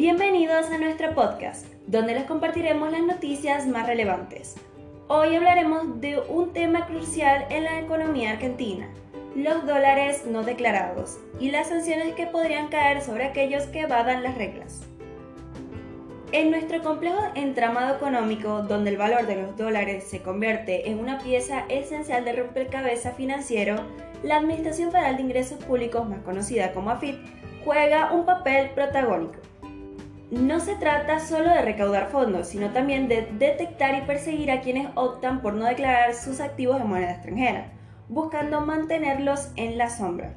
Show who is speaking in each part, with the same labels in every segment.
Speaker 1: Bienvenidos a nuestro podcast, donde les compartiremos las noticias más relevantes. Hoy hablaremos de un tema crucial en la economía argentina, los dólares no declarados y las sanciones que podrían caer sobre aquellos que evadan las reglas. En nuestro complejo entramado económico, donde el valor de los dólares se convierte en una pieza esencial del rompecabezas financiero, la Administración Federal de Ingresos Públicos, más conocida como AFIP, juega un papel protagónico. No se trata solo de recaudar fondos, sino también de detectar y perseguir a quienes optan por no declarar sus activos en moneda extranjera, buscando mantenerlos en la sombra.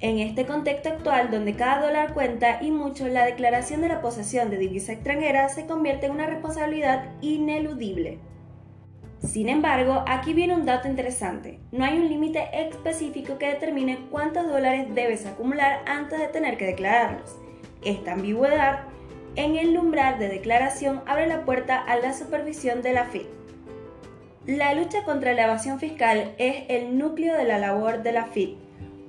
Speaker 1: En este contexto actual, donde cada dólar cuenta y mucho, la declaración de la posesión de divisa extranjera se convierte en una responsabilidad ineludible. Sin embargo, aquí viene un dato interesante. No hay un límite específico que determine cuántos dólares debes acumular antes de tener que declararlos. Esta ambigüedad en el umbral de declaración abre la puerta a la supervisión de la FIP. La lucha contra la evasión fiscal es el núcleo de la labor de la FIP.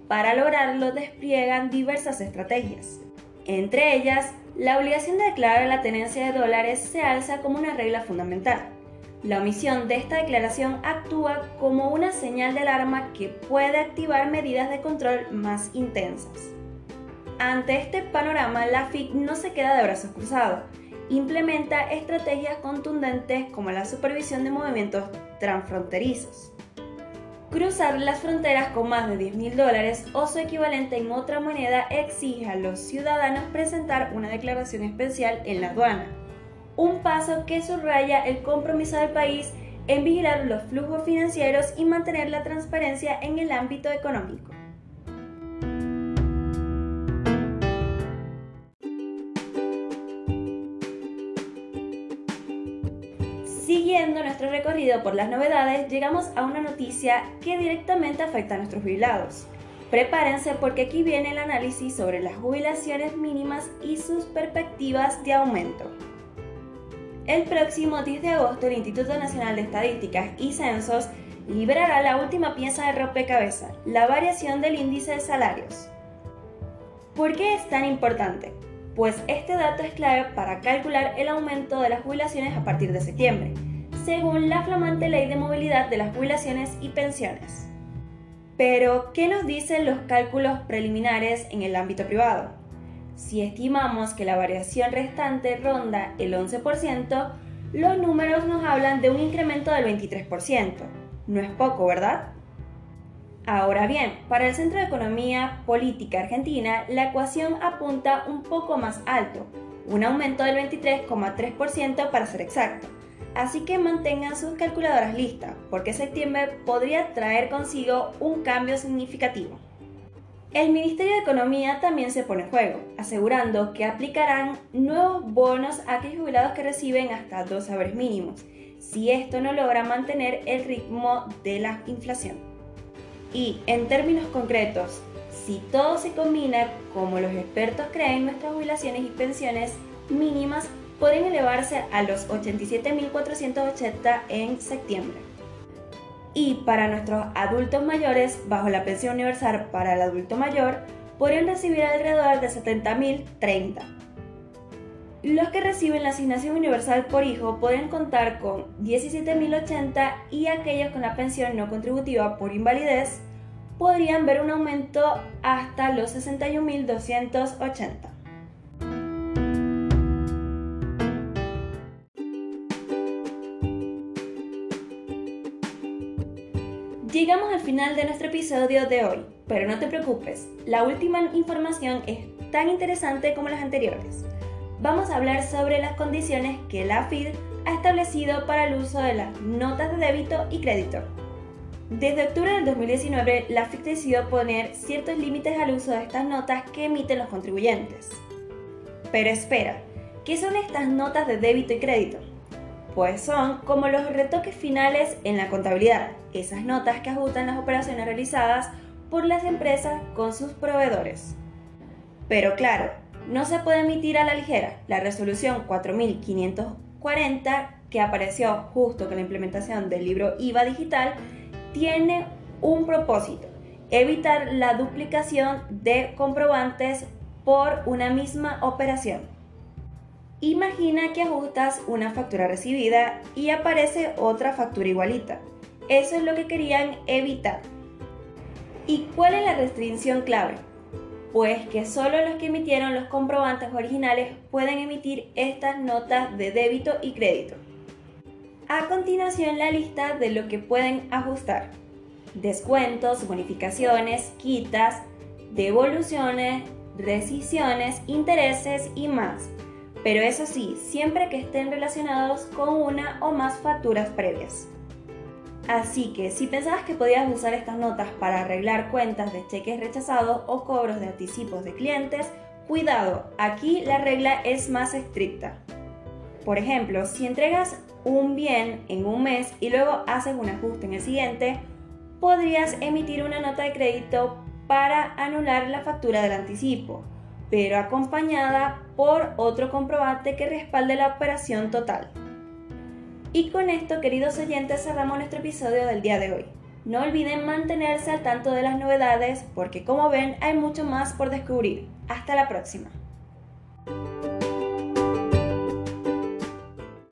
Speaker 1: Para lograrlo despliegan diversas estrategias. Entre ellas, la obligación de declarar la tenencia de dólares se alza como una regla fundamental. La omisión de esta declaración actúa como una señal de alarma que puede activar medidas de control más intensas. Ante este panorama, la FIC no se queda de brazos cruzados. Implementa estrategias contundentes como la supervisión de movimientos transfronterizos. Cruzar las fronteras con más de 10 mil dólares o su equivalente en otra moneda exige a los ciudadanos presentar una declaración especial en la aduana un paso que subraya el compromiso del país en vigilar los flujos financieros y mantener la transparencia en el ámbito económico. Siguiendo nuestro recorrido por las novedades, llegamos a una noticia que directamente afecta a nuestros jubilados. Prepárense porque aquí viene el análisis sobre las jubilaciones mínimas y sus perspectivas de aumento. El próximo 10 de agosto el Instituto Nacional de Estadísticas y Censos liberará la última pieza de rompecabezas, la variación del índice de salarios. ¿Por qué es tan importante? Pues este dato es clave para calcular el aumento de las jubilaciones a partir de septiembre, según la flamante ley de movilidad de las jubilaciones y pensiones. Pero, ¿qué nos dicen los cálculos preliminares en el ámbito privado? Si estimamos que la variación restante ronda el 11%, los números nos hablan de un incremento del 23%. No es poco, ¿verdad? Ahora bien, para el Centro de Economía Política Argentina, la ecuación apunta un poco más alto, un aumento del 23,3% para ser exacto. Así que mantengan sus calculadoras listas, porque septiembre podría traer consigo un cambio significativo. El Ministerio de Economía también se pone en juego, asegurando que aplicarán nuevos bonos a aquellos jubilados que reciben hasta dos saberes mínimos, si esto no logra mantener el ritmo de la inflación. Y en términos concretos, si todo se combina como los expertos creen, nuestras jubilaciones y pensiones mínimas pueden elevarse a los 87.480 en septiembre. Y para nuestros adultos mayores, bajo la pensión universal para el adulto mayor, podrían recibir alrededor de 70.030. Los que reciben la asignación universal por hijo pueden contar con 17.080 y aquellos con la pensión no contributiva por invalidez podrían ver un aumento hasta los 61.280. Llegamos al final de nuestro episodio de hoy, pero no te preocupes, la última información es tan interesante como las anteriores. Vamos a hablar sobre las condiciones que la FID ha establecido para el uso de las notas de débito y crédito. Desde octubre del 2019, la FID decidió poner ciertos límites al uso de estas notas que emiten los contribuyentes. Pero espera, ¿qué son estas notas de débito y crédito? Pues son como los retoques finales en la contabilidad, esas notas que ajustan las operaciones realizadas por las empresas con sus proveedores. Pero claro, no se puede emitir a la ligera. La resolución 4540, que apareció justo con la implementación del libro IVA digital, tiene un propósito, evitar la duplicación de comprobantes por una misma operación. Imagina que ajustas una factura recibida y aparece otra factura igualita. Eso es lo que querían evitar. ¿Y cuál es la restricción clave? Pues que solo los que emitieron los comprobantes originales pueden emitir estas notas de débito y crédito. A continuación la lista de lo que pueden ajustar. Descuentos, bonificaciones, quitas, devoluciones, rescisiones, intereses y más pero eso sí, siempre que estén relacionados con una o más facturas previas. Así que si pensabas que podías usar estas notas para arreglar cuentas de cheques rechazados o cobros de anticipos de clientes, cuidado, aquí la regla es más estricta. Por ejemplo, si entregas un bien en un mes y luego haces un ajuste en el siguiente, podrías emitir una nota de crédito para anular la factura del anticipo pero acompañada por otro comprobante que respalde la operación total. Y con esto, queridos oyentes, cerramos nuestro episodio del día de hoy. No olviden mantenerse al tanto de las novedades porque como ven hay mucho más por descubrir. Hasta la próxima.